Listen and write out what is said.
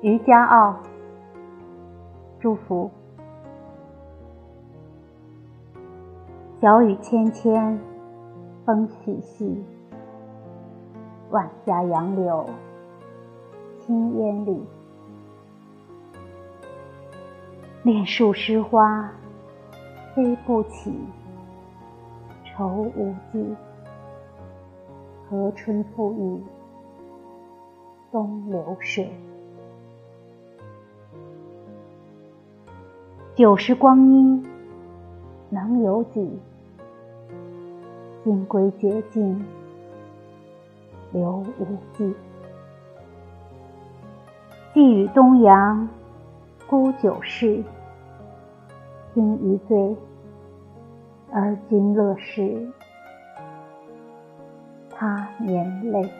于家傲，祝福。小雨纤纤，风细细，晚霞杨柳，青烟里。恋树诗花，飞不起，愁无际。和春复意，东流水。九十光阴，能有几？金龟绝境，留无迹。寄与东阳，孤酒逝。今一醉，而今乐事，他年泪。